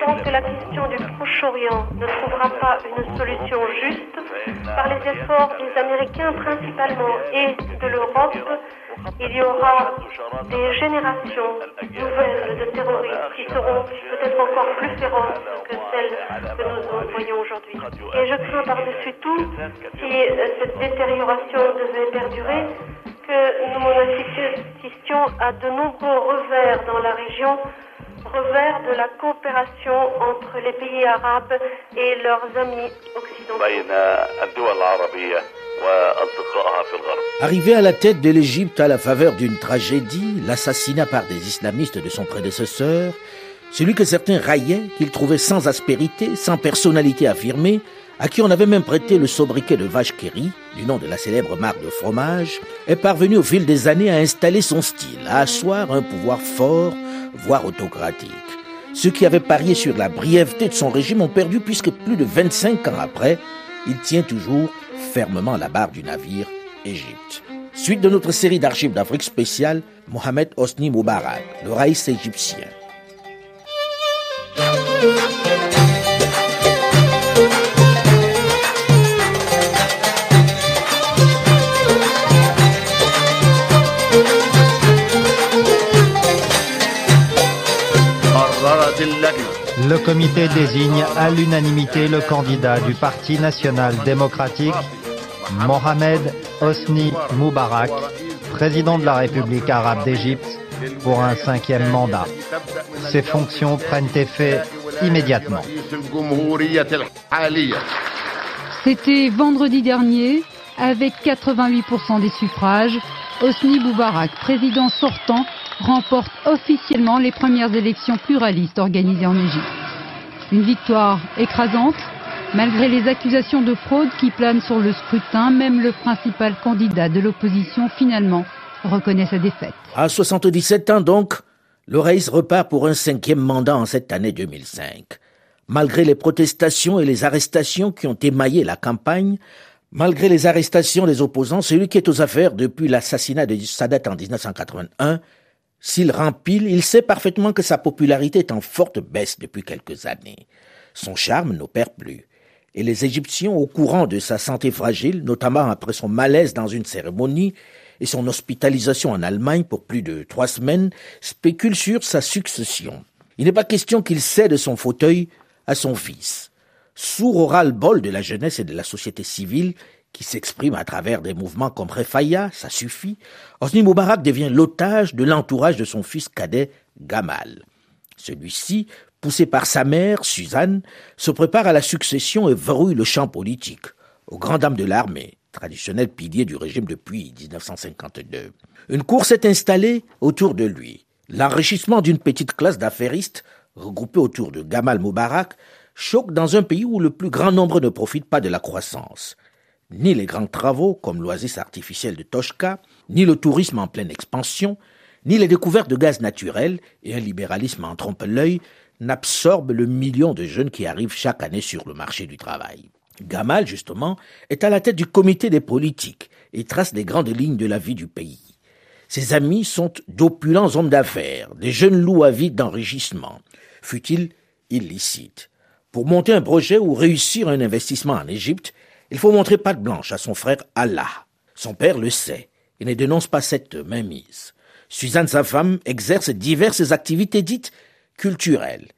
Tant que la question du Proche-Orient ne trouvera pas une solution juste, par les efforts des Américains principalement et de l'Europe, il y aura des générations nouvelles de terroristes qui seront peut-être encore plus féroces que celles que nous voyons aujourd'hui. Et je crains par-dessus tout, si euh, cette détérioration devait perdurer, que nous assistions à de nombreux revers dans la région, revers de la coopération entre les pays arabes et leurs amis occidentaux. Arrivé à la tête de l'Égypte à la faveur d'une tragédie, l'assassinat par des islamistes de son prédécesseur, celui que certains raillaient, qu'il trouvait sans aspérité, sans personnalité affirmée, à qui on avait même prêté le sobriquet de vache Kerry, du nom de la célèbre marque de fromage, est parvenu au fil des années à installer son style, à asseoir un pouvoir fort voire autocratique. Ceux qui avaient parié sur la brièveté de son régime ont perdu puisque plus de 25 ans après, il tient toujours fermement la barre du navire Égypte. Suite de notre série d'archives d'Afrique spéciale, Mohamed Hosni Moubarak, le raïs égyptien. Le comité désigne à l'unanimité le candidat du Parti national démocratique, Mohamed Hosni Moubarak, président de la République arabe d'Égypte, pour un cinquième mandat. Ses fonctions prennent effet immédiatement. C'était vendredi dernier, avec 88% des suffrages, Hosni Moubarak, président sortant, remporte officiellement les premières élections pluralistes organisées en Égypte. Une victoire écrasante, malgré les accusations de fraude qui planent sur le scrutin, même le principal candidat de l'opposition finalement reconnaît sa défaite. À 77 ans donc, le repart pour un cinquième mandat en cette année 2005. Malgré les protestations et les arrestations qui ont émaillé la campagne, malgré les arrestations des opposants, celui qui est aux affaires depuis l'assassinat de Sadat en 1981, s'il rempile, il sait parfaitement que sa popularité est en forte baisse depuis quelques années. Son charme n'opère plus. Et les Égyptiens, au courant de sa santé fragile, notamment après son malaise dans une cérémonie et son hospitalisation en Allemagne pour plus de trois semaines, spéculent sur sa succession. Il n'est pas question qu'il cède son fauteuil à son fils. Sourd au ras-le-bol de la jeunesse et de la société civile, qui s'exprime à travers des mouvements comme Refaya, ça suffit, Hosni Moubarak devient l'otage de l'entourage de son fils cadet Gamal. Celui-ci, poussé par sa mère, Suzanne, se prépare à la succession et verrouille le champ politique, aux grandes dames de l'armée, traditionnel pilier du régime depuis 1952. Une course est installée autour de lui. L'enrichissement d'une petite classe d'affairistes, regroupée autour de Gamal Moubarak, choque dans un pays où le plus grand nombre ne profite pas de la croissance. Ni les grands travaux, comme l'oasis artificielle de Toshka, ni le tourisme en pleine expansion, ni les découvertes de gaz naturel et un libéralisme en trompe-l'œil n'absorbent le million de jeunes qui arrivent chaque année sur le marché du travail. Gamal, justement, est à la tête du comité des politiques et trace les grandes lignes de la vie du pays. Ses amis sont d'opulents hommes d'affaires, des jeunes loups avides d'enrichissement, fut-il illicite. Pour monter un projet ou réussir un investissement en Égypte, il faut montrer patte blanche à son frère Allah. Son père le sait et ne dénonce pas cette mainmise. Suzanne, sa exerce diverses activités dites culturelles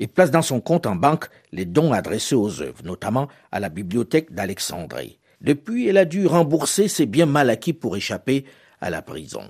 et place dans son compte en banque les dons adressés aux œuvres, notamment à la bibliothèque d'Alexandrie. Depuis, elle a dû rembourser ses biens mal acquis pour échapper à la prison.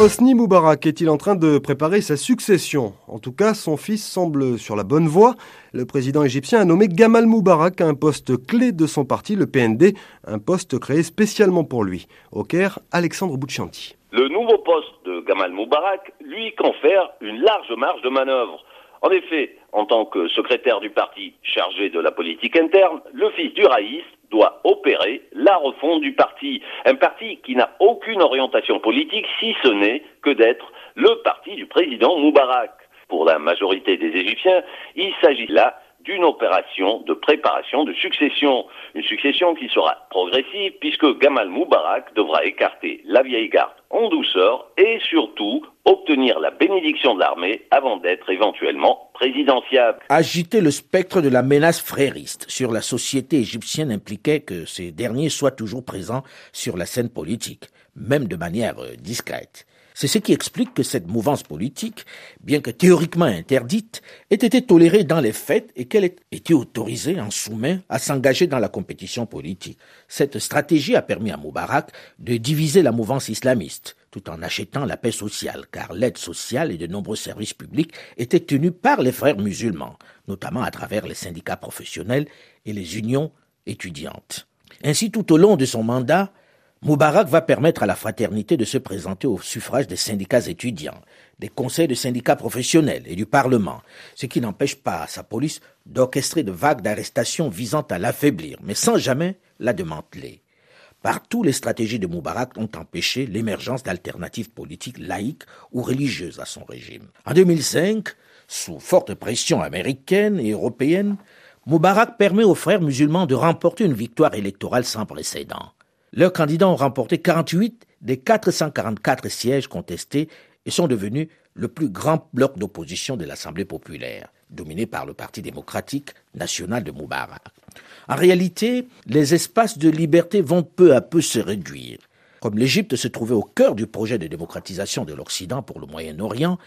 Hosni Moubarak est-il en train de préparer sa succession? En tout cas, son fils semble sur la bonne voie. Le président égyptien a nommé Gamal Moubarak à un poste clé de son parti, le PND, un poste créé spécialement pour lui. Au Caire, Alexandre Bouchanti. Le nouveau poste de Gamal Moubarak lui confère une large marge de manœuvre En effet, en tant que secrétaire du parti chargé de la politique interne, le fils du Raïs doit opérer la refonte du parti. Un parti qui n'a aucune orientation politique si ce n'est que d'être le parti du président Moubarak. Pour la majorité des Égyptiens, il s'agit là d'une opération de préparation de succession. Une succession qui sera progressive puisque Gamal Moubarak devra écarter la vieille garde en douceur et surtout obtenir la bénédiction de l'armée avant d'être éventuellement présidentiable. Agiter le spectre de la menace frériste sur la société égyptienne impliquait que ces derniers soient toujours présents sur la scène politique, même de manière euh, discrète. C'est ce qui explique que cette mouvance politique, bien que théoriquement interdite, ait été tolérée dans les faits et qu'elle ait été autorisée en sous-main à s'engager dans la compétition politique. Cette stratégie a permis à Moubarak de diviser la mouvance islamiste, tout en achetant la paix sociale, car l'aide sociale et de nombreux services publics étaient tenus par les frères musulmans, notamment à travers les syndicats professionnels et les unions étudiantes. Ainsi, tout au long de son mandat, Moubarak va permettre à la fraternité de se présenter au suffrage des syndicats étudiants, des conseils de syndicats professionnels et du Parlement, ce qui n'empêche pas sa police d'orchestrer de vagues d'arrestations visant à l'affaiblir, mais sans jamais la démanteler. Partout, les stratégies de Moubarak ont empêché l'émergence d'alternatives politiques laïques ou religieuses à son régime. En 2005, sous forte pression américaine et européenne, Moubarak permet aux frères musulmans de remporter une victoire électorale sans précédent. Leurs candidats ont remporté 48 des 444 sièges contestés et sont devenus le plus grand bloc d'opposition de l'Assemblée populaire, dominé par le Parti démocratique national de Moubarak. En réalité, les espaces de liberté vont peu à peu se réduire. Comme l'Égypte se trouvait au cœur du projet de démocratisation de l'Occident pour le Moyen-Orient,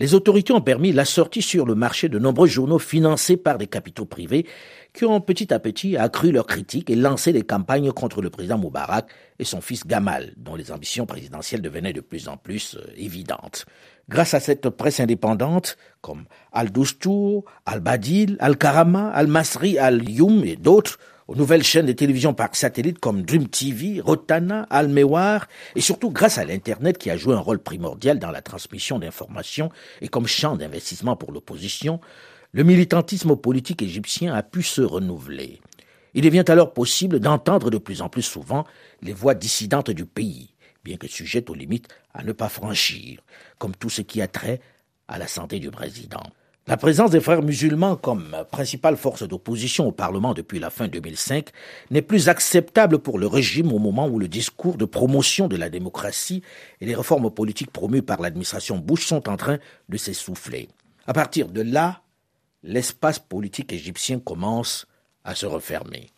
les autorités ont permis la sortie sur le marché de nombreux journaux financés par des capitaux privés qui ont petit à petit accru leurs critiques et lancé des campagnes contre le président Moubarak et son fils Gamal, dont les ambitions présidentielles devenaient de plus en plus euh, évidentes. Grâce à cette presse indépendante, comme Al-Doustour, Al-Badil, Al-Karama, Al-Masri, Al-Youm et d'autres, aux nouvelles chaînes de télévision par satellite comme Dream TV, Rotana, Al-Mewar, et surtout grâce à l'Internet qui a joué un rôle primordial dans la transmission d'informations et comme champ d'investissement pour l'opposition, le militantisme politique égyptien a pu se renouveler. Il devient alors possible d'entendre de plus en plus souvent les voix dissidentes du pays, bien que sujettes aux limites à ne pas franchir, comme tout ce qui a trait à la santé du président. La présence des frères musulmans comme principale force d'opposition au Parlement depuis la fin 2005 n'est plus acceptable pour le régime au moment où le discours de promotion de la démocratie et les réformes politiques promues par l'administration Bush sont en train de s'essouffler. À partir de là, l'espace politique égyptien commence à se refermer.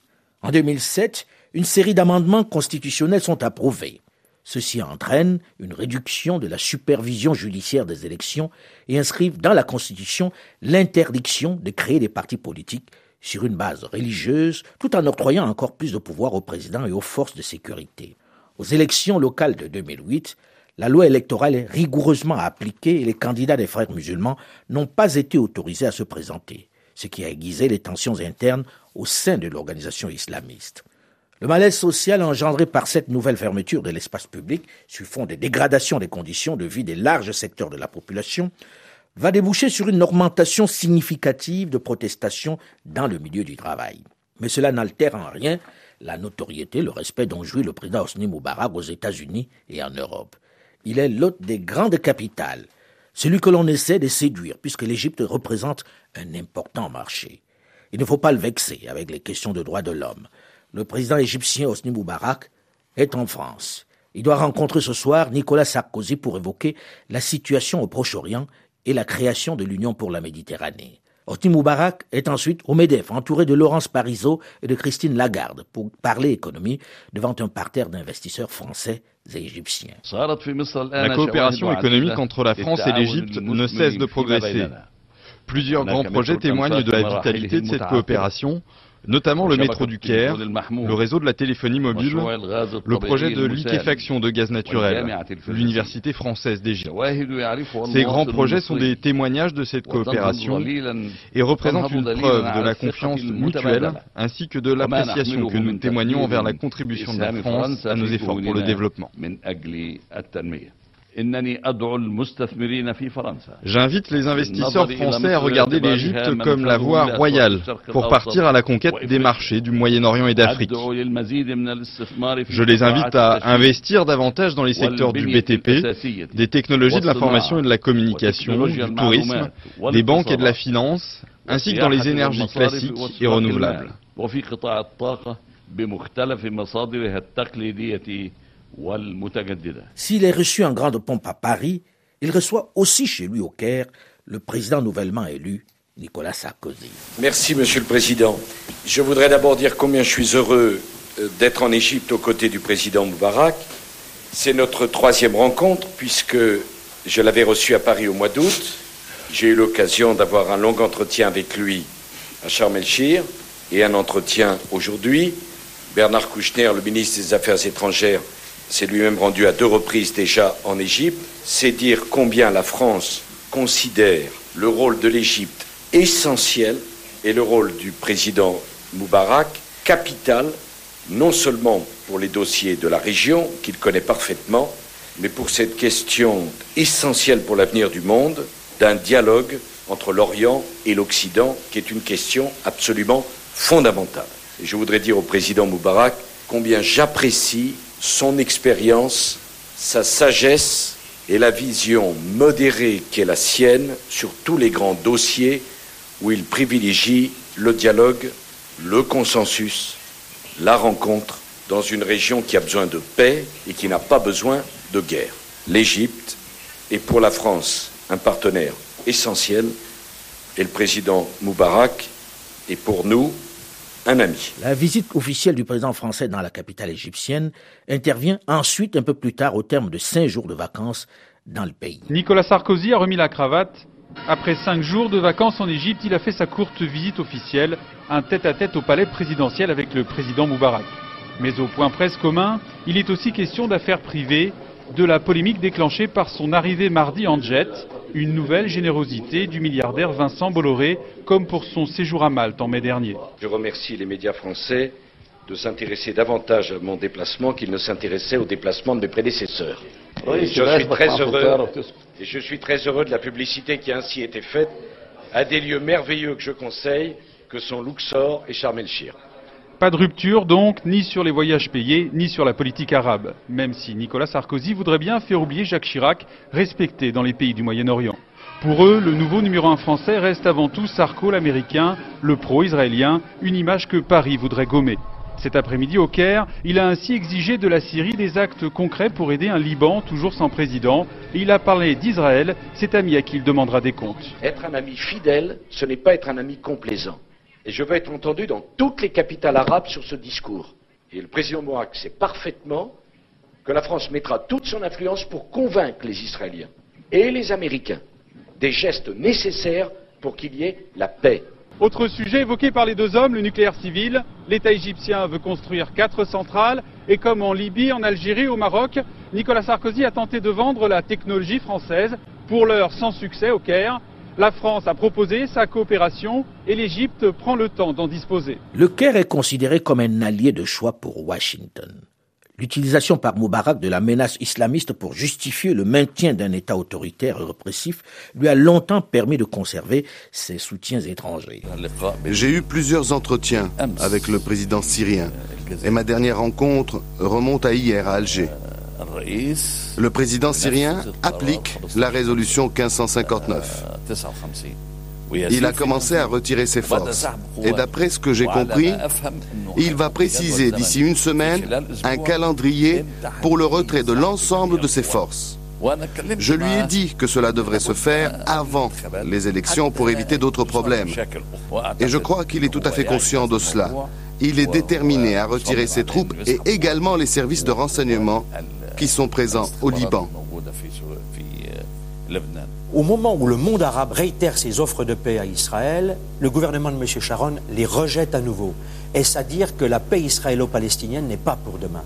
En 2007, une série d'amendements constitutionnels sont approuvés. Ceci entraîne une réduction de la supervision judiciaire des élections et inscrivent dans la Constitution l'interdiction de créer des partis politiques sur une base religieuse, tout en octroyant encore plus de pouvoir au président et aux forces de sécurité. Aux élections locales de 2008, la loi électorale est rigoureusement appliquée et les candidats des frères musulmans n'ont pas été autorisés à se présenter, ce qui a aiguisé les tensions internes au sein de l'organisation islamiste. Le malaise social engendré par cette nouvelle fermeture de l'espace public, sur fond de dégradation des conditions de vie des larges secteurs de la population, va déboucher sur une augmentation significative de protestations dans le milieu du travail. Mais cela n'altère en rien la notoriété, le respect dont jouit le président Hosni Moubarak aux États-Unis et en Europe. Il est l'hôte des grandes capitales, celui que l'on essaie de séduire, puisque l'Égypte représente un important marché. Il ne faut pas le vexer avec les questions de droits de l'homme. Le président égyptien Hosni Moubarak est en France. Il doit rencontrer ce soir Nicolas Sarkozy pour évoquer la situation au Proche-Orient et la création de l'Union pour la Méditerranée. Hosni Moubarak est ensuite au MEDEF, entouré de Laurence Parisot et de Christine Lagarde, pour parler économie devant un parterre d'investisseurs français la coopération économique entre la France et l'Égypte ne cesse de progresser. Plusieurs grands projets témoignent de la vitalité de cette coopération, notamment le métro du Caire, le réseau de la téléphonie mobile, le projet de liquéfaction de gaz naturel, l'Université française d'Égypte. Ces grands projets sont des témoignages de cette coopération et représentent une preuve de la confiance mutuelle ainsi que de l'appréciation que nous témoignons envers la contribution de la France à nos efforts pour le développement. J'invite les investisseurs français à regarder l'Égypte comme la voie royale pour partir à la conquête des marchés du Moyen-Orient et d'Afrique. Je les invite à investir davantage dans les secteurs du BTP, des technologies de l'information et de la communication, du tourisme, des banques et de la finance, ainsi que dans les énergies classiques et renouvelables. S'il est reçu en grande pompe à Paris, il reçoit aussi chez lui au Caire le président nouvellement élu, Nicolas Sarkozy. Merci, Monsieur le Président. Je voudrais d'abord dire combien je suis heureux euh, d'être en Égypte aux côtés du président Moubarak. C'est notre troisième rencontre puisque je l'avais reçu à Paris au mois d'août. J'ai eu l'occasion d'avoir un long entretien avec lui à Sharm el-Shir et un entretien aujourd'hui. Bernard Kouchner, le ministre des Affaires étrangères, s'est lui-même rendu à deux reprises déjà en Égypte. C'est dire combien la France considère le rôle de l'Égypte essentiel et le rôle du président Moubarak capital, non seulement pour les dossiers de la région qu'il connaît parfaitement, mais pour cette question essentielle pour l'avenir du monde d'un dialogue entre l'Orient et l'Occident, qui est une question absolument fondamentale. Je voudrais dire au président Moubarak combien j'apprécie son expérience, sa sagesse et la vision modérée qui est la sienne sur tous les grands dossiers où il privilégie le dialogue, le consensus, la rencontre dans une région qui a besoin de paix et qui n'a pas besoin de guerre. L'Égypte est pour la France un partenaire essentiel et le président Moubarak est pour nous un ami. La visite officielle du président français dans la capitale égyptienne intervient ensuite un peu plus tard au terme de cinq jours de vacances dans le pays. Nicolas Sarkozy a remis la cravate. Après cinq jours de vacances en Égypte, il a fait sa courte visite officielle, un tête-à-tête au palais présidentiel avec le président Moubarak. Mais au point presse commun, il est aussi question d'affaires privées, de la polémique déclenchée par son arrivée mardi en jet, une nouvelle générosité du milliardaire Vincent Bolloré, comme pour son séjour à Malte en mai dernier. Je remercie les médias français de s'intéresser davantage à mon déplacement qu'ils ne s'intéressaient au déplacement de mes prédécesseurs. je, suis très heureux, et je suis très heureux de la publicité qui a ainsi été faite à des lieux merveilleux que je conseille, que sont Luxor et Sharm el-Shir. Pas de rupture donc, ni sur les voyages payés, ni sur la politique arabe, même si Nicolas Sarkozy voudrait bien faire oublier Jacques Chirac, respecté dans les pays du Moyen-Orient. Pour eux, le nouveau numéro un français reste avant tout Sarko l'américain, le pro-israélien, une image que Paris voudrait gommer. Cet après-midi au Caire, il a ainsi exigé de la Syrie des actes concrets pour aider un Liban toujours sans président. Et il a parlé d'Israël, cet ami à qui il demandera des comptes. Être un ami fidèle, ce n'est pas être un ami complaisant. Et je veux être entendu dans toutes les capitales arabes sur ce discours. Et le président Mourak sait parfaitement que la France mettra toute son influence pour convaincre les Israéliens et les Américains des gestes nécessaires pour qu'il y ait la paix. Autre sujet évoqué par les deux hommes, le nucléaire civil. L'État égyptien veut construire quatre centrales et comme en Libye, en Algérie, au Maroc, Nicolas Sarkozy a tenté de vendre la technologie française, pour l'heure sans succès au Caire. La France a proposé sa coopération et l'Égypte prend le temps d'en disposer. Le Caire est considéré comme un allié de choix pour Washington. L'utilisation par Moubarak de la menace islamiste pour justifier le maintien d'un État autoritaire et répressif lui a longtemps permis de conserver ses soutiens étrangers. J'ai eu plusieurs entretiens avec le président syrien et ma dernière rencontre remonte à hier à Alger. Le président syrien applique la résolution 1559. Il a commencé à retirer ses forces. Et d'après ce que j'ai compris, il va préciser d'ici une semaine un calendrier pour le retrait de l'ensemble de ses forces. Je lui ai dit que cela devrait se faire avant les élections pour éviter d'autres problèmes. Et je crois qu'il est tout à fait conscient de cela. Il est déterminé à retirer ses troupes et également les services de renseignement qui sont présents au Liban. Au moment où le monde arabe réitère ses offres de paix à Israël, le gouvernement de M. Sharon les rejette à nouveau. Est-ce à dire que la paix israélo-palestinienne n'est pas pour demain?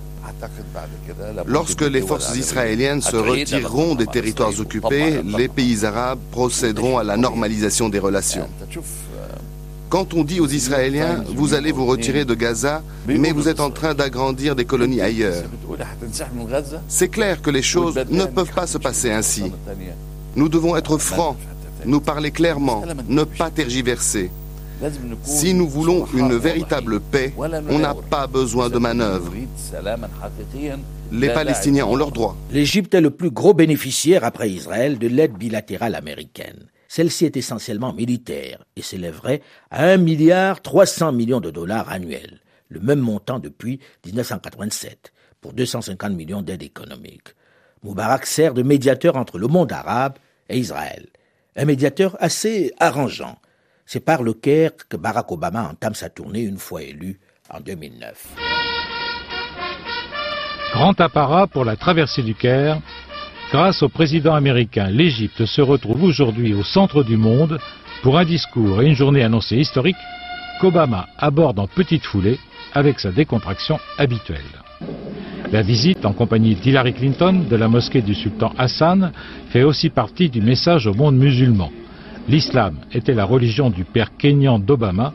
Lorsque les forces israéliennes se retireront des territoires occupés, les pays arabes procéderont à la normalisation des relations. Quand on dit aux Israéliens, vous allez vous retirer de Gaza, mais vous êtes en train d'agrandir des colonies ailleurs, c'est clair que les choses ne peuvent pas se passer ainsi. Nous devons être francs, nous parler clairement, ne pas tergiverser. Si nous voulons une véritable paix, on n'a pas besoin de manœuvres. Les Palestiniens ont leurs droits. L'Égypte est le plus gros bénéficiaire après Israël de l'aide bilatérale américaine. Celle-ci est essentiellement militaire et s'élèverait à 1 milliard 300 millions de dollars annuels, le même montant depuis 1987, pour 250 millions d'aides économiques. Moubarak sert de médiateur entre le monde arabe et Israël. Un médiateur assez arrangeant. C'est par le Caire que Barack Obama entame sa tournée une fois élu en 2009. Grand apparat pour la traversée du Caire. Grâce au président américain, l'Égypte se retrouve aujourd'hui au centre du monde pour un discours et une journée annoncée historique qu'Obama aborde en petite foulée avec sa décontraction habituelle. La visite, en compagnie d'Hillary Clinton, de la mosquée du sultan Hassan, fait aussi partie du message au monde musulman. L'islam était la religion du père kényan d'Obama,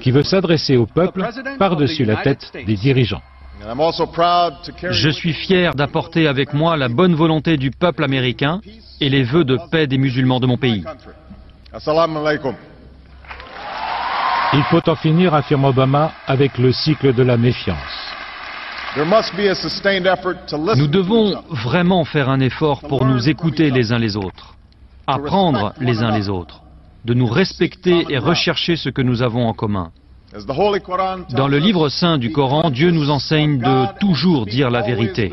qui veut s'adresser au peuple par-dessus la tête des dirigeants. Je suis fier d'apporter avec moi la bonne volonté du peuple américain et les vœux de paix des musulmans de mon pays. Il faut en finir, affirme Obama, avec le cycle de la méfiance. Nous devons vraiment faire un effort pour nous écouter les uns les autres, apprendre les uns les autres, de nous respecter et rechercher ce que nous avons en commun. Dans le livre saint du Coran, Dieu nous enseigne de toujours dire la vérité.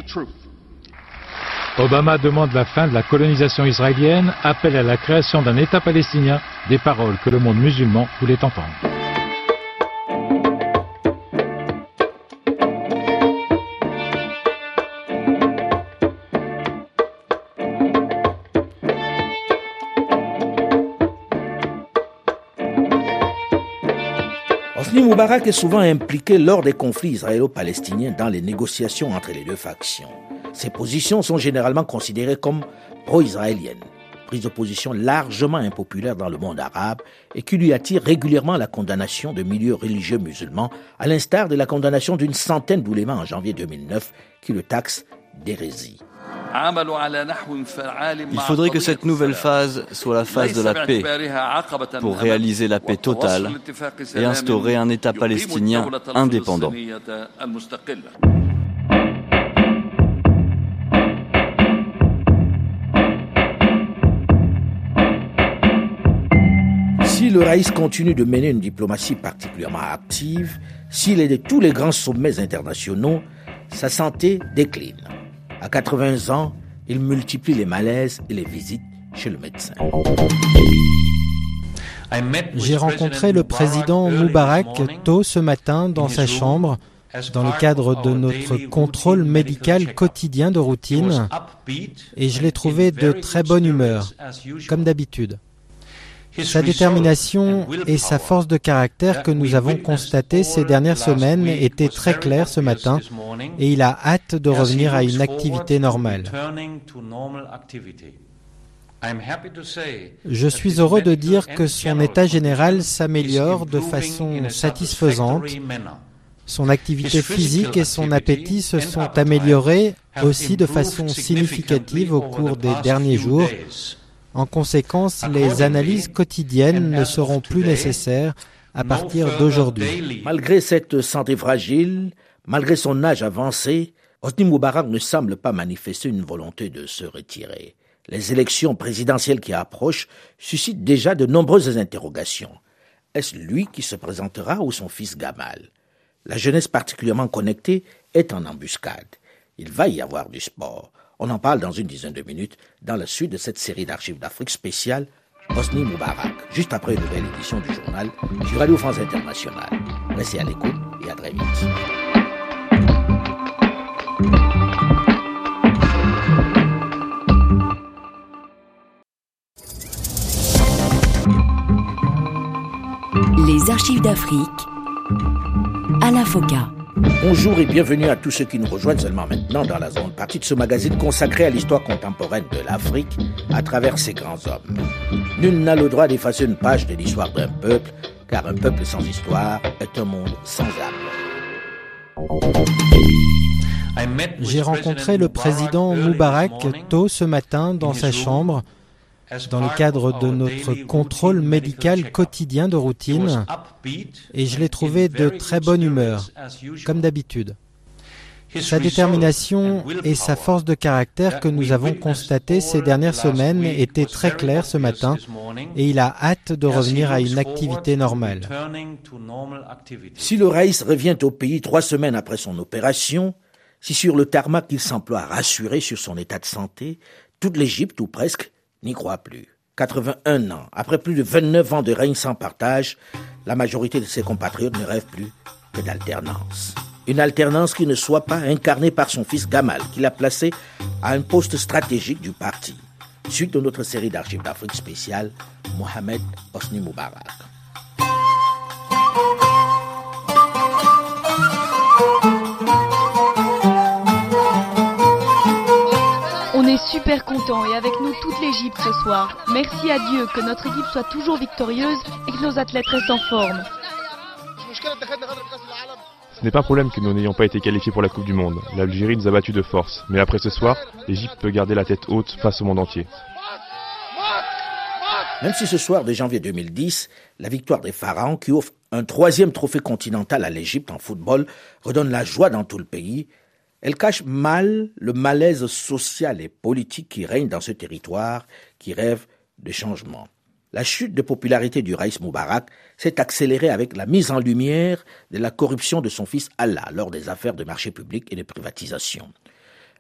Obama demande la fin de la colonisation israélienne, appelle à la création d'un État palestinien, des paroles que le monde musulman voulait entendre. Moubarak est souvent impliqué lors des conflits israélo-palestiniens dans les négociations entre les deux factions. Ses positions sont généralement considérées comme pro-israéliennes, prise de position largement impopulaire dans le monde arabe et qui lui attire régulièrement la condamnation de milieux religieux musulmans, à l'instar de la condamnation d'une centaine d'oulémas en janvier 2009 qui le taxent d'hérésie. Il faudrait que cette nouvelle phase soit la phase de la paix pour réaliser la paix totale et instaurer un État palestinien indépendant. Si le Raïs continue de mener une diplomatie particulièrement active, s'il est de tous les grands sommets internationaux, sa santé décline. À 80 ans, il multiplie les malaises et les visites chez le médecin. J'ai rencontré le président Moubarak tôt ce matin dans sa chambre dans le cadre de notre contrôle médical quotidien de routine et je l'ai trouvé de très bonne humeur, comme d'habitude. Sa détermination et sa force de caractère que nous avons constatées ces dernières semaines étaient très claires ce matin et il a hâte de revenir à une activité normale. Je suis heureux de dire que son état général s'améliore de façon satisfaisante. Son activité physique et son appétit se sont améliorés aussi de façon significative au cours des derniers jours. En conséquence, les analyses quotidiennes ne seront plus nécessaires à partir d'aujourd'hui. Malgré cette santé fragile, malgré son âge avancé, Hosni Moubarak ne semble pas manifester une volonté de se retirer. Les élections présidentielles qui approchent suscitent déjà de nombreuses interrogations. Est-ce lui qui se présentera ou son fils Gamal? La jeunesse particulièrement connectée est en embuscade. Il va y avoir du sport. On en parle dans une dizaine de minutes dans la suite de cette série d'archives d'Afrique spéciale Hosni Moubarak, juste après une nouvelle édition du journal sur Radio France Internationale. Restez à l'écoute et à très vite. Les archives d'Afrique à la FOCA. Bonjour et bienvenue à tous ceux qui nous rejoignent seulement maintenant dans la zone partie de ce magazine consacré à l'histoire contemporaine de l'Afrique à travers ses grands hommes. Nul n'a le droit d'effacer une page de l'histoire d'un peuple, car un peuple sans histoire est un monde sans âme. J'ai rencontré le président Moubarak tôt ce matin dans sa chambre dans le cadre de notre contrôle médical quotidien de routine et je l'ai trouvé de très bonne humeur, comme d'habitude. Sa détermination et sa force de caractère que nous avons constatées ces dernières semaines étaient très claires ce matin et il a hâte de revenir à une activité normale. Si le Raïs revient au pays trois semaines après son opération, si sur le tarmac il s'emploie à rassurer sur son état de santé, toute l'Égypte ou presque n'y croit plus. 81 ans, après plus de 29 ans de règne sans partage, la majorité de ses compatriotes ne rêvent plus que d'alternance. Une alternance qui ne soit pas incarnée par son fils Gamal, qu'il a placé à un poste stratégique du parti. Suite de notre série d'archives d'Afrique spéciale, Mohamed Osni Moubarak. Super content et avec nous toute l'Égypte ce soir. Merci à Dieu que notre équipe soit toujours victorieuse et que nos athlètes restent en forme. Ce n'est pas un problème que nous n'ayons pas été qualifiés pour la Coupe du Monde. L'Algérie nous a battus de force. Mais après ce soir, l'Égypte peut garder la tête haute face au monde entier. Même si ce soir de janvier 2010, la victoire des Pharaons, qui offre un troisième trophée continental à l'Égypte en football, redonne la joie dans tout le pays, elle cache mal le malaise social et politique qui règne dans ce territoire qui rêve de changement. La chute de popularité du Raïs Moubarak s'est accélérée avec la mise en lumière de la corruption de son fils Allah lors des affaires de marché public et de privatisation.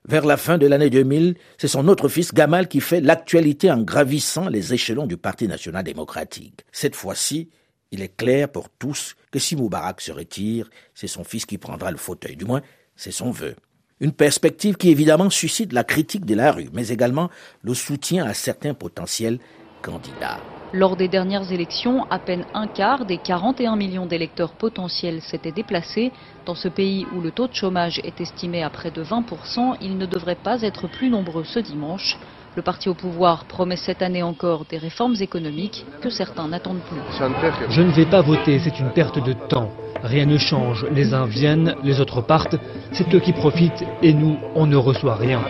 Vers la fin de l'année 2000, c'est son autre fils Gamal qui fait l'actualité en gravissant les échelons du Parti national démocratique. Cette fois-ci, il est clair pour tous que si Moubarak se retire, c'est son fils qui prendra le fauteuil. Du moins, c'est son vœu. Une perspective qui évidemment suscite la critique de la rue, mais également le soutien à certains potentiels candidats. Lors des dernières élections, à peine un quart des 41 millions d'électeurs potentiels s'étaient déplacés. Dans ce pays où le taux de chômage est estimé à près de 20%, ils ne devraient pas être plus nombreux ce dimanche. Le parti au pouvoir promet cette année encore des réformes économiques que certains n'attendent plus. Je ne vais pas voter, c'est une perte de temps. Rien ne change. Les uns viennent, les autres partent. C'est eux qui profitent et nous, on ne reçoit rien.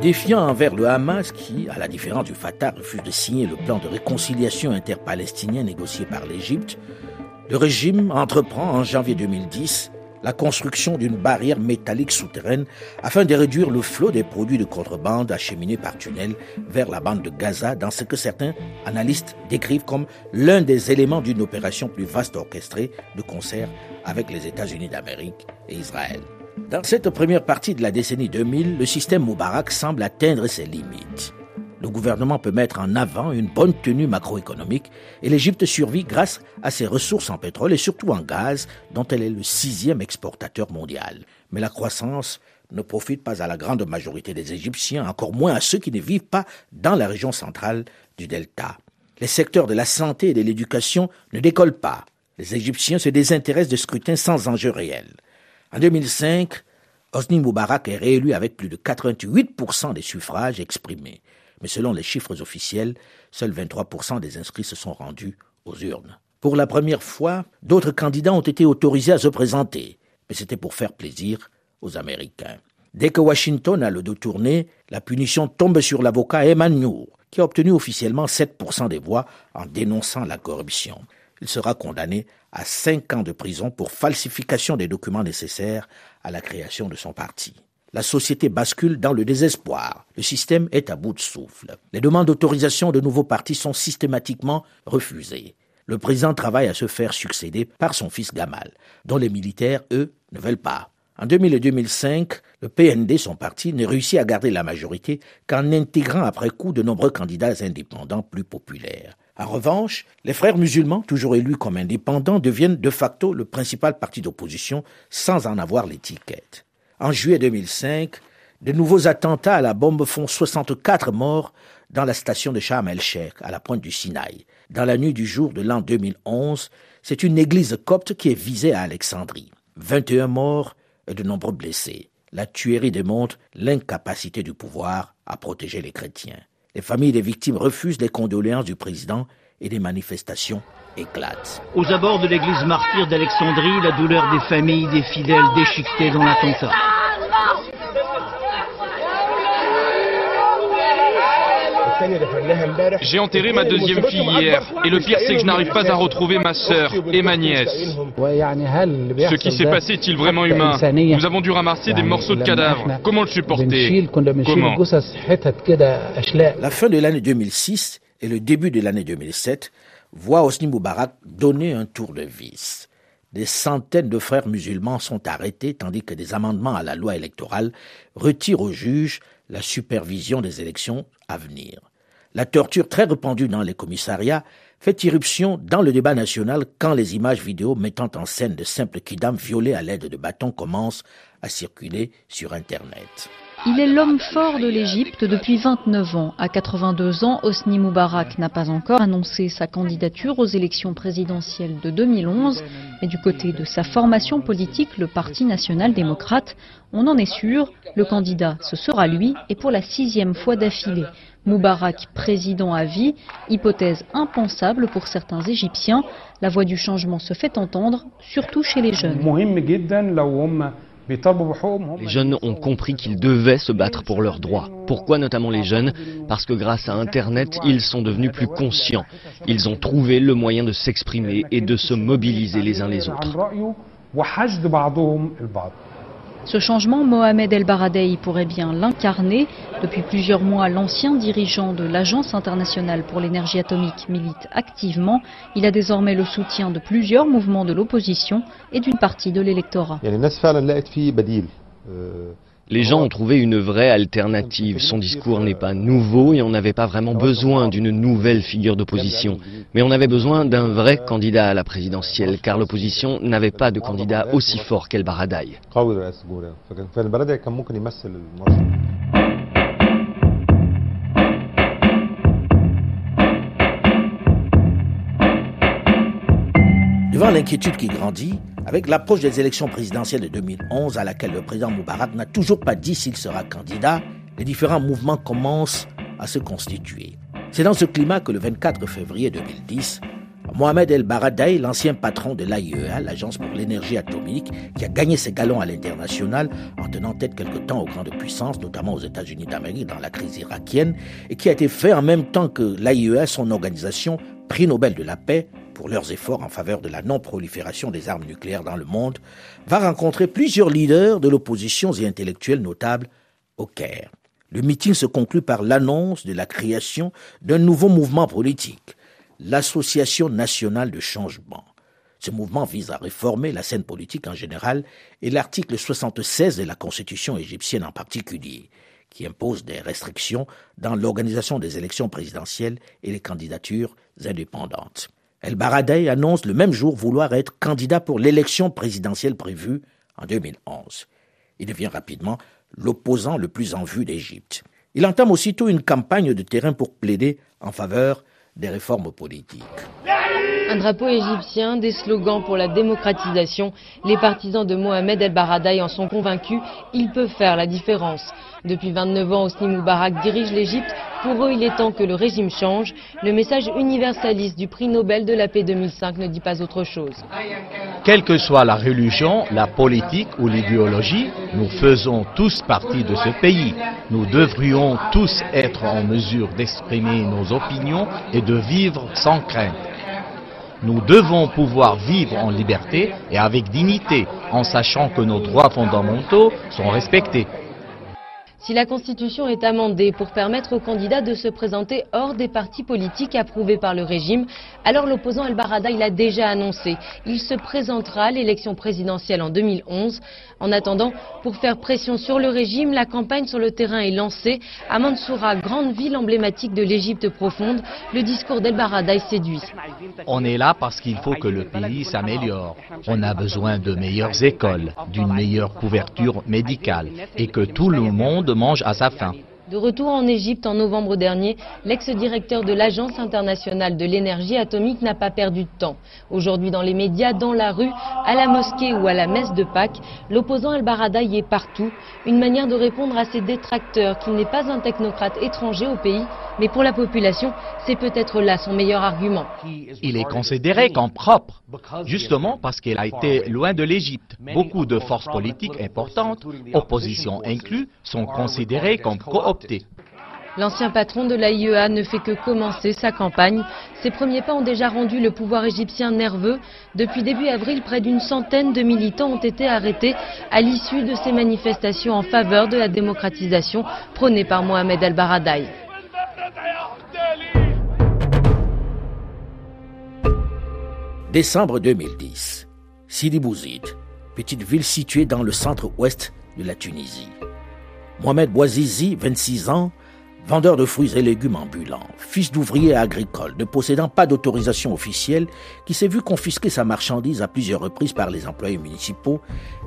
Défiant envers le Hamas qui, à la différence du Fatah, refuse de signer le plan de réconciliation interpalestinien négocié par l'Égypte, le régime entreprend en janvier 2010 la construction d'une barrière métallique souterraine afin de réduire le flot des produits de contrebande acheminés par tunnel vers la bande de Gaza dans ce que certains analystes décrivent comme l'un des éléments d'une opération plus vaste orchestrée de concert avec les États-Unis d'Amérique et Israël. Dans cette première partie de la décennie 2000, le système Moubarak semble atteindre ses limites le gouvernement peut mettre en avant une bonne tenue macroéconomique et l'Égypte survit grâce à ses ressources en pétrole et surtout en gaz dont elle est le sixième exportateur mondial. Mais la croissance ne profite pas à la grande majorité des Égyptiens, encore moins à ceux qui ne vivent pas dans la région centrale du delta. Les secteurs de la santé et de l'éducation ne décollent pas. Les Égyptiens se désintéressent de scrutins sans enjeu réel. En 2005, Hosni Moubarak est réélu avec plus de 88% des suffrages exprimés mais selon les chiffres officiels, seuls 23% des inscrits se sont rendus aux urnes. Pour la première fois, d'autres candidats ont été autorisés à se présenter, mais c'était pour faire plaisir aux Américains. Dès que Washington a le dos tourné, la punition tombe sur l'avocat Noor, qui a obtenu officiellement 7% des voix en dénonçant la corruption. Il sera condamné à 5 ans de prison pour falsification des documents nécessaires à la création de son parti la société bascule dans le désespoir. Le système est à bout de souffle. Les demandes d'autorisation de nouveaux partis sont systématiquement refusées. Le président travaille à se faire succéder par son fils Gamal, dont les militaires, eux, ne veulent pas. En 2000 et 2005, le PND, son parti, ne réussit à garder la majorité qu'en intégrant après coup de nombreux candidats indépendants plus populaires. En revanche, les frères musulmans, toujours élus comme indépendants, deviennent de facto le principal parti d'opposition sans en avoir l'étiquette. En juillet 2005, de nouveaux attentats à la bombe font 64 morts dans la station de Sharm el-Sheikh, à la pointe du Sinaï. Dans la nuit du jour de l'an 2011, c'est une église copte qui est visée à Alexandrie. 21 morts et de nombreux blessés. La tuerie démontre l'incapacité du pouvoir à protéger les chrétiens. Les familles des victimes refusent les condoléances du président et des manifestations éclatent. Aux abords de l'église martyre d'Alexandrie, la douleur des familles des fidèles déchiquetés dans l'attentat. J'ai enterré ma deuxième fille hier, et le pire c'est que je n'arrive pas à retrouver ma sœur et ma nièce. Ce qui s'est passé est-il vraiment humain? Nous avons dû ramasser des morceaux de cadavres. Comment le supporter? Comment? La fin de l'année 2006 et le début de l'année 2007 voient Hosni Moubarak donner un tour de vis. Des centaines de frères musulmans sont arrêtés tandis que des amendements à la loi électorale retirent aux juges la supervision des élections à venir. La torture très répandue dans les commissariats fait irruption dans le débat national quand les images vidéo mettant en scène de simples kidams violés à l'aide de bâtons commencent à circuler sur Internet. Il est l'homme fort de l'Égypte depuis 29 ans. À 82 ans, Hosni Moubarak n'a pas encore annoncé sa candidature aux élections présidentielles de 2011, mais du côté de sa formation politique, le Parti national démocrate, on en est sûr, le candidat, ce sera lui, et pour la sixième fois d'affilée. Moubarak président à vie, hypothèse impensable pour certains Égyptiens. La voix du changement se fait entendre, surtout chez les jeunes. Les jeunes ont compris qu'ils devaient se battre pour leurs droits. Pourquoi notamment les jeunes Parce que grâce à Internet, ils sont devenus plus conscients. Ils ont trouvé le moyen de s'exprimer et de se mobiliser les uns les autres. Ce changement, Mohamed El Baradei pourrait bien l'incarner. Depuis plusieurs mois, l'ancien dirigeant de l'Agence internationale pour l'énergie atomique milite activement. Il a désormais le soutien de plusieurs mouvements de l'opposition et d'une partie de l'électorat. Les gens ont trouvé une vraie alternative. Son discours n'est pas nouveau et on n'avait pas vraiment besoin d'une nouvelle figure d'opposition. Mais on avait besoin d'un vrai candidat à la présidentielle, car l'opposition n'avait pas de candidat aussi fort qu'El Baradei. Devant l'inquiétude qui grandit, avec l'approche des élections présidentielles de 2011 à laquelle le président Moubarak n'a toujours pas dit s'il sera candidat, les différents mouvements commencent à se constituer. C'est dans ce climat que le 24 février 2010, Mohamed El Baradei, l'ancien patron de l'AIEA, l'Agence pour l'énergie atomique, qui a gagné ses galons à l'international en tenant tête quelque temps aux grandes puissances, notamment aux États-Unis d'Amérique dans la crise irakienne, et qui a été fait en même temps que l'AIEA, son organisation, prix Nobel de la paix, pour leurs efforts en faveur de la non-prolifération des armes nucléaires dans le monde, va rencontrer plusieurs leaders de l'opposition et intellectuels notables au Caire. Le meeting se conclut par l'annonce de la création d'un nouveau mouvement politique, l'Association nationale de changement. Ce mouvement vise à réformer la scène politique en général et l'article 76 de la Constitution égyptienne en particulier, qui impose des restrictions dans l'organisation des élections présidentielles et les candidatures indépendantes. El Baradei annonce le même jour vouloir être candidat pour l'élection présidentielle prévue en 2011. Il devient rapidement l'opposant le plus en vue d'Égypte. Il entame aussitôt une campagne de terrain pour plaider en faveur des réformes politiques. Un drapeau égyptien, des slogans pour la démocratisation. Les partisans de Mohamed El Baradei en sont convaincus, il peut faire la différence. Depuis 29 ans, Hosni Moubarak dirige l'Égypte. Pour eux, il est temps que le régime change. Le message universaliste du prix Nobel de la paix 2005 ne dit pas autre chose. Quelle que soit la religion, la politique ou l'idéologie, nous faisons tous partie de ce pays. Nous devrions tous être en mesure d'exprimer nos opinions et de vivre sans crainte. Nous devons pouvoir vivre en liberté et avec dignité, en sachant que nos droits fondamentaux sont respectés. Si la Constitution est amendée pour permettre aux candidats de se présenter hors des partis politiques approuvés par le régime, alors l'opposant El Barada il a déjà annoncé. Il se présentera à l'élection présidentielle en 2011. En attendant, pour faire pression sur le régime, la campagne sur le terrain est lancée. À Mansoura, grande ville emblématique de l'Égypte profonde, le discours d'El Barada séduit. On est là parce qu'il faut que le pays s'améliore. On a besoin de meilleures écoles, d'une meilleure couverture médicale et que tout le monde mange à sa faim. De retour en Égypte en novembre dernier, l'ex-directeur de l'Agence internationale de l'énergie atomique n'a pas perdu de temps. Aujourd'hui, dans les médias, dans la rue, à la mosquée ou à la messe de Pâques, l'opposant El-Baradei est partout. Une manière de répondre à ses détracteurs qu'il n'est pas un technocrate étranger au pays, mais pour la population, c'est peut-être là son meilleur argument. Il est considéré comme propre, justement parce qu'il a été loin de l'Égypte. Beaucoup de forces politiques importantes, opposition inclus, sont considérées comme L'ancien patron de l'AIEA ne fait que commencer sa campagne. Ses premiers pas ont déjà rendu le pouvoir égyptien nerveux. Depuis début avril, près d'une centaine de militants ont été arrêtés à l'issue de ces manifestations en faveur de la démocratisation prônée par Mohamed El-Baradei. Décembre 2010. Sidi Bouzid, petite ville située dans le centre-ouest de la Tunisie. Mohamed Bouazizi, 26 ans, vendeur de fruits et légumes ambulants, fils d'ouvrier agricole, ne possédant pas d'autorisation officielle, qui s'est vu confisquer sa marchandise à plusieurs reprises par les employés municipaux,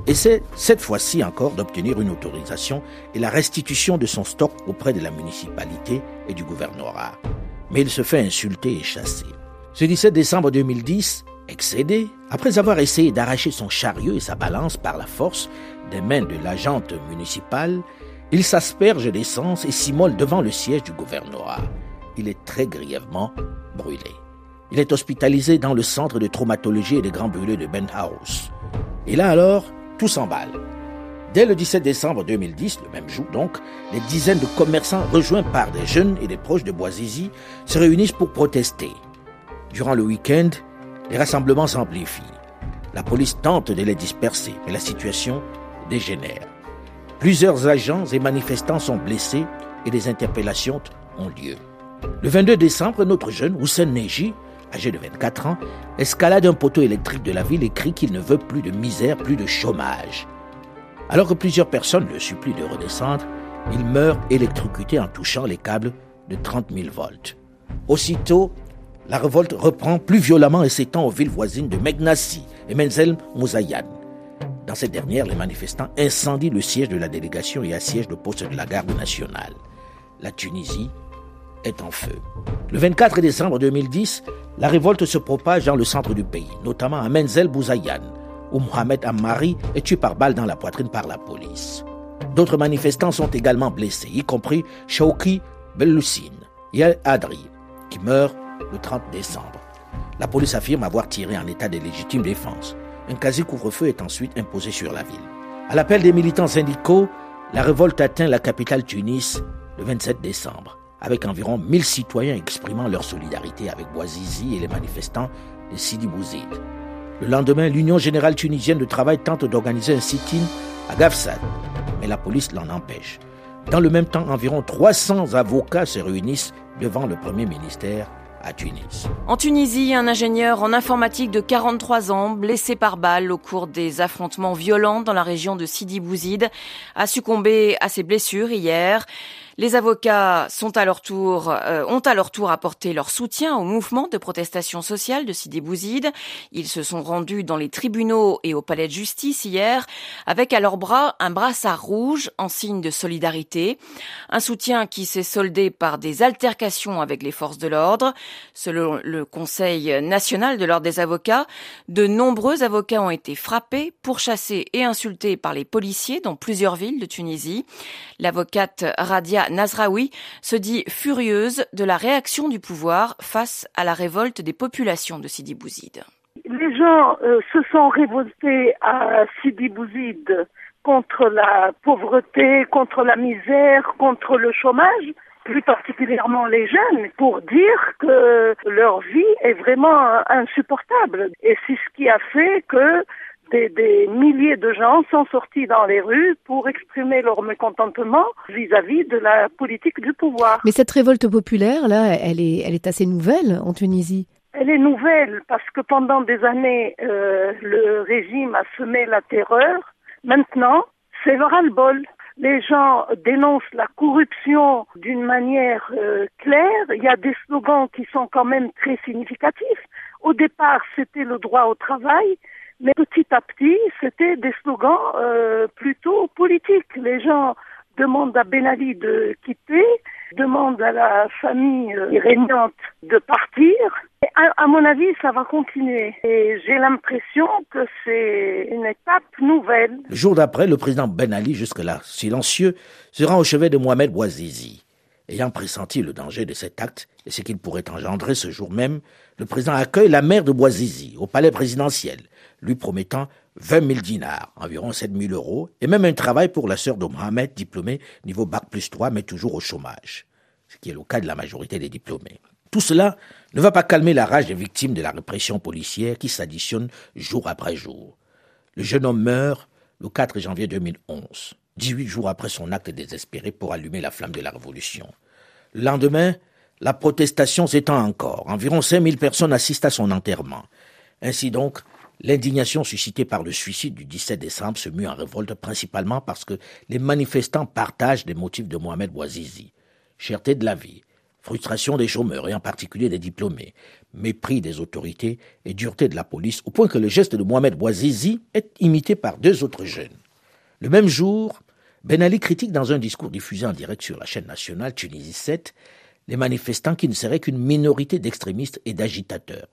essaie cette fois-ci encore d'obtenir une autorisation et la restitution de son stock auprès de la municipalité et du gouvernorat. Mais il se fait insulter et chasser. Ce 17 décembre 2010, excédé, après avoir essayé d'arracher son chariot et sa balance par la force des mains de l'agente municipale, il s'asperge d'essence et s'immole devant le siège du gouvernorat. Il est très grièvement brûlé. Il est hospitalisé dans le centre de traumatologie et des grands brûlés de Ben House. Et là alors, tout s'emballe. Dès le 17 décembre 2010, le même jour donc, des dizaines de commerçants rejoints par des jeunes et des proches de Boisizi se réunissent pour protester. Durant le week-end, les rassemblements s'amplifient. La police tente de les disperser, mais la situation dégénère. Plusieurs agents et manifestants sont blessés et des interpellations ont lieu. Le 22 décembre, notre jeune Hussein Neji, âgé de 24 ans, escalade un poteau électrique de la ville et crie qu'il ne veut plus de misère, plus de chômage. Alors que plusieurs personnes le supplient de redescendre, il meurt électrocuté en touchant les câbles de 30 000 volts. Aussitôt, la révolte reprend plus violemment et s'étend aux villes voisines de Megnassi et Menzel Moussayan. Dans cette dernière, les manifestants incendient le siège de la délégation et assiègent le poste de la garde nationale. La Tunisie est en feu. Le 24 décembre 2010, la révolte se propage dans le centre du pays, notamment à Menzel Bouzayan, où Mohamed Ammari est tué par balle dans la poitrine par la police. D'autres manifestants sont également blessés, y compris Shauki Belloussine et Adri, qui meurt le 30 décembre. La police affirme avoir tiré en état de légitime défense. Un quasi-couvre-feu est ensuite imposé sur la ville. À l'appel des militants syndicaux, la révolte atteint la capitale Tunis le 27 décembre, avec environ 1000 citoyens exprimant leur solidarité avec Bouazizi et les manifestants de Sidi Bouzid. Le lendemain, l'Union générale tunisienne de travail tente d'organiser un sit-in à Gafsad, mais la police l'en empêche. Dans le même temps, environ 300 avocats se réunissent devant le premier ministère en Tunisie, un ingénieur en informatique de 43 ans, blessé par balle au cours des affrontements violents dans la région de Sidi Bouzid, a succombé à ses blessures hier. Les avocats sont à leur tour, euh, ont à leur tour apporté leur soutien au mouvement de protestation sociale de Sidi Bouzid. Ils se sont rendus dans les tribunaux et au palais de justice hier avec à leur bras un brassard rouge en signe de solidarité. Un soutien qui s'est soldé par des altercations avec les forces de l'ordre. Selon le Conseil national de l'ordre des avocats, de nombreux avocats ont été frappés, pourchassés et insultés par les policiers dans plusieurs villes de Tunisie. L'avocate Radia Nazraoui se dit furieuse de la réaction du pouvoir face à la révolte des populations de Sidi Bouzid. Les gens euh, se sont révoltés à Sidi Bouzid contre la pauvreté, contre la misère, contre le chômage, plus particulièrement les jeunes, pour dire que leur vie est vraiment insupportable. Et c'est ce qui a fait que des, milliers de gens sont sortis dans les rues pour exprimer leur mécontentement vis-à-vis de la politique du pouvoir. Mais cette révolte populaire, là, elle est, elle est assez nouvelle en Tunisie. Elle est nouvelle parce que pendant des années, euh, le régime a semé la terreur. Maintenant, c'est le ras-le-bol. Les gens dénoncent la corruption d'une manière euh, claire. Il y a des slogans qui sont quand même très significatifs. Au départ, c'était le droit au travail. Mais petit à petit, c'était des slogans euh, plutôt politiques. Les gens demande à Ben Ali de quitter, demande à la famille euh, régnante de partir. à, mon avis, ça va continuer. Et j'ai l'impression que c'est une étape nouvelle. Le jour d'après, le président Ben Ali, jusque-là silencieux, se rend au chevet de Mohamed Bouazizi. Ayant pressenti le danger de cet acte et ce qu'il pourrait engendrer ce jour même, le président accueille la mère de Bouazizi au palais présidentiel, lui promettant 20 000 dinars, environ 7 000 euros, et même un travail pour la sœur de Mohamed, diplômée niveau Bac plus 3, mais toujours au chômage, ce qui est le cas de la majorité des diplômés. Tout cela ne va pas calmer la rage des victimes de la répression policière qui s'additionne jour après jour. Le jeune homme meurt le 4 janvier 2011. 18 jours après son acte désespéré pour allumer la flamme de la révolution. Le lendemain, la protestation s'étend encore. Environ 5000 personnes assistent à son enterrement. Ainsi donc, l'indignation suscitée par le suicide du 17 décembre se mue en révolte principalement parce que les manifestants partagent les motifs de Mohamed Bouazizi. Cherté de la vie, frustration des chômeurs et en particulier des diplômés, mépris des autorités et dureté de la police au point que le geste de Mohamed Bouazizi est imité par deux autres jeunes. Le même jour, ben Ali critique dans un discours diffusé en direct sur la chaîne nationale Tunisie 7 les manifestants qui ne seraient qu'une minorité d'extrémistes et d'agitateurs.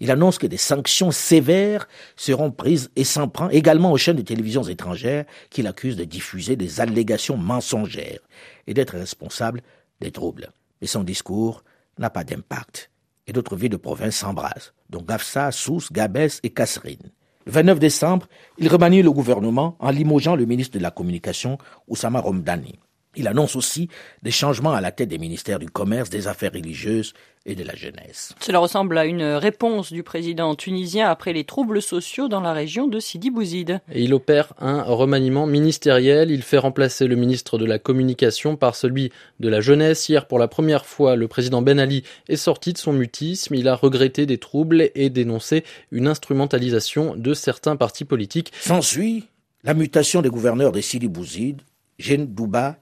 Il annonce que des sanctions sévères seront prises et s'en prend également aux chaînes de télévision étrangères qu'il accuse de diffuser des allégations mensongères et d'être responsable des troubles. Mais son discours n'a pas d'impact. Et d'autres villes de province s'embrasent, dont Gafsa, Sousse, Gabès et Kasserine. Le 29 décembre, il remanie le gouvernement en limogeant le ministre de la Communication, Oussama Romdani. Il annonce aussi des changements à la tête des ministères du Commerce, des Affaires religieuses et de la jeunesse. Cela ressemble à une réponse du président tunisien après les troubles sociaux dans la région de Sidi Bouzid. Et il opère un remaniement ministériel. Il fait remplacer le ministre de la Communication par celui de la jeunesse. Hier, pour la première fois, le président Ben Ali est sorti de son mutisme. Il a regretté des troubles et dénoncé une instrumentalisation de certains partis politiques. S'ensuit la mutation des gouverneurs de Sidi Bouzid, Jean Douba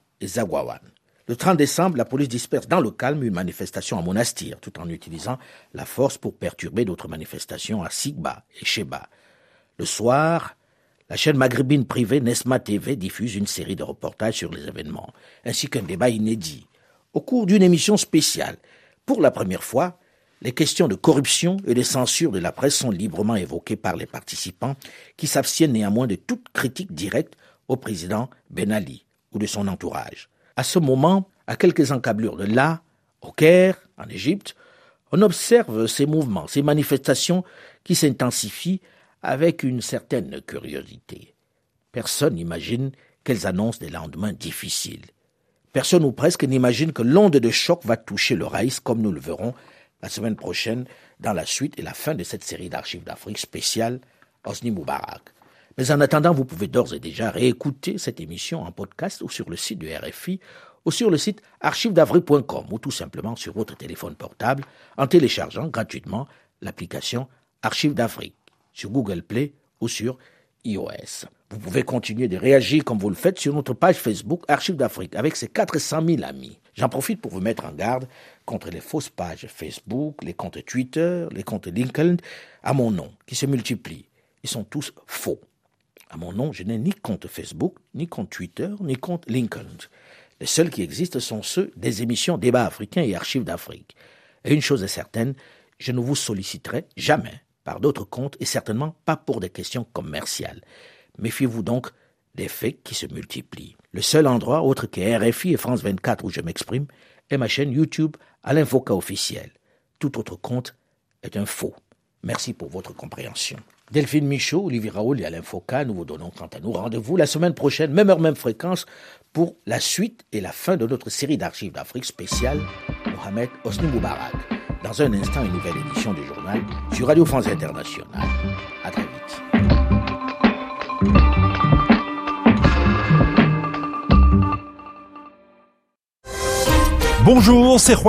Le 30 décembre, la police disperse dans le calme une manifestation à Monastir, tout en utilisant la force pour perturber d'autres manifestations à Sigba et Sheba. Le soir, la chaîne maghrébine privée Nesma TV diffuse une série de reportages sur les événements, ainsi qu'un débat inédit. Au cours d'une émission spéciale, pour la première fois, les questions de corruption et de censure de la presse sont librement évoquées par les participants, qui s'abstiennent néanmoins de toute critique directe au président Ben Ali de son entourage. À ce moment, à quelques encablures de là, au Caire, en Égypte, on observe ces mouvements, ces manifestations qui s'intensifient avec une certaine curiosité. Personne n'imagine qu'elles annoncent des lendemains difficiles. Personne ou presque n'imagine que l'onde de choc va toucher le Raïs, comme nous le verrons la semaine prochaine dans la suite et la fin de cette série d'archives d'Afrique spéciale Osni Moubarak. Mais en attendant, vous pouvez d'ores et déjà réécouter cette émission en podcast ou sur le site du RFI ou sur le site archivedavry.com ou tout simplement sur votre téléphone portable en téléchargeant gratuitement l'application Archives d'Afrique sur Google Play ou sur iOS. Vous pouvez continuer de réagir comme vous le faites sur notre page Facebook Archives d'Afrique avec ses 400 000 amis. J'en profite pour vous mettre en garde contre les fausses pages Facebook, les comptes Twitter, les comptes LinkedIn à mon nom qui se multiplient. Ils sont tous faux. À mon nom, je n'ai ni compte Facebook, ni compte Twitter, ni compte LinkedIn. Les seuls qui existent sont ceux des émissions Débats africains et Archives d'Afrique. Et une chose est certaine, je ne vous solliciterai jamais par d'autres comptes et certainement pas pour des questions commerciales. Méfiez-vous donc des faits qui se multiplient. Le seul endroit autre que RFI et France 24 où je m'exprime est ma chaîne YouTube Alain Foka officiel. Tout autre compte est un faux. Merci pour votre compréhension. Delphine Michaud, Olivier Raoul et Alain Foucault, nous vous donnons quant à nous rendez-vous la semaine prochaine, même heure, même fréquence, pour la suite et la fin de notre série d'archives d'Afrique spéciale Mohamed Osni Moubarak. Dans un instant, une nouvelle édition du journal sur Radio France Internationale. À très vite. Bonjour, c'est